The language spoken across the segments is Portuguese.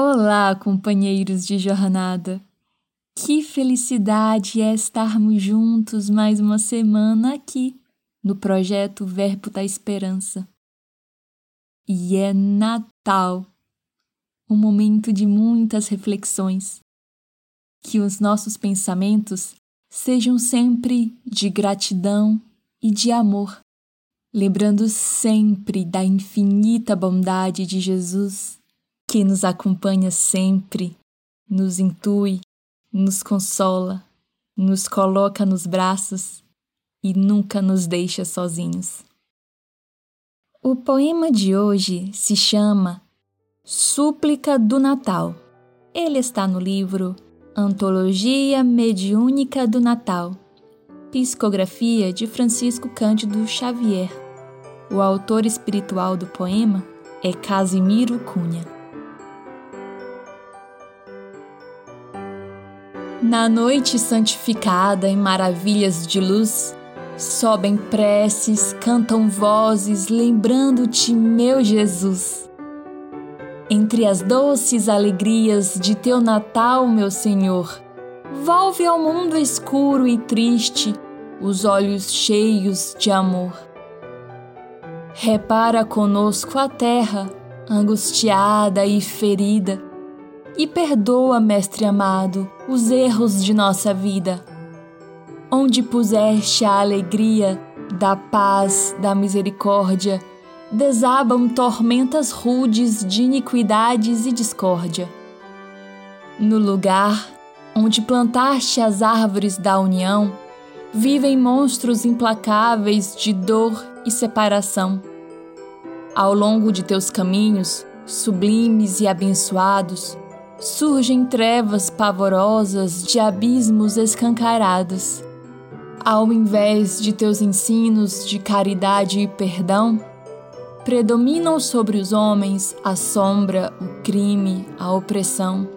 Olá, companheiros de jornada! Que felicidade é estarmos juntos mais uma semana aqui no projeto Verbo da Esperança. E é Natal um momento de muitas reflexões. Que os nossos pensamentos sejam sempre de gratidão e de amor, lembrando sempre da infinita bondade de Jesus que nos acompanha sempre, nos intui, nos consola, nos coloca nos braços e nunca nos deixa sozinhos. O poema de hoje se chama Súplica do Natal. Ele está no livro Antologia Mediúnica do Natal, psicografia de Francisco Cândido Xavier. O autor espiritual do poema é Casimiro Cunha. Na noite santificada em maravilhas de luz, sobem preces, cantam vozes, lembrando-te, meu Jesus. Entre as doces alegrias de teu Natal, meu Senhor, volve ao mundo escuro e triste os olhos cheios de amor. Repara conosco a terra, angustiada e ferida, e perdoa, Mestre amado, os erros de nossa vida. Onde puseste a alegria da paz, da misericórdia, desabam tormentas rudes de iniquidades e discórdia. No lugar onde plantaste as árvores da união, vivem monstros implacáveis de dor e separação. Ao longo de teus caminhos, sublimes e abençoados, surgem trevas pavorosas de abismos escancarados. Ao invés de teus ensinos de caridade e perdão, predominam sobre os homens a sombra, o crime, a opressão.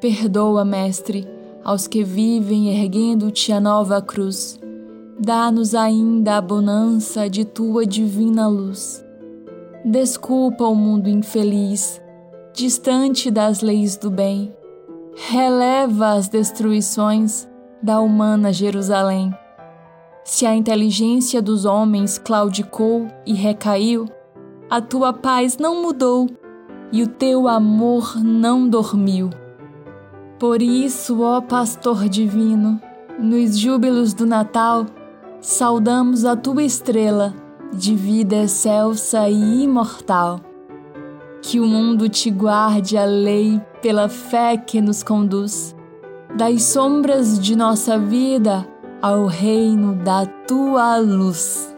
Perdoa, Mestre, aos que vivem erguendo-te a nova cruz. Dá-nos ainda a bonança de tua divina luz. Desculpa o mundo infeliz distante das leis do bem, releva as destruições da humana Jerusalém. Se a inteligência dos homens claudicou e recaiu, a tua paz não mudou e o teu amor não dormiu. Por isso, ó Pastor Divino, nos júbilos do Natal, saudamos a tua estrela de vida excelsa e imortal. Que o mundo te guarde a lei pela fé que nos conduz, das sombras de nossa vida ao reino da tua luz.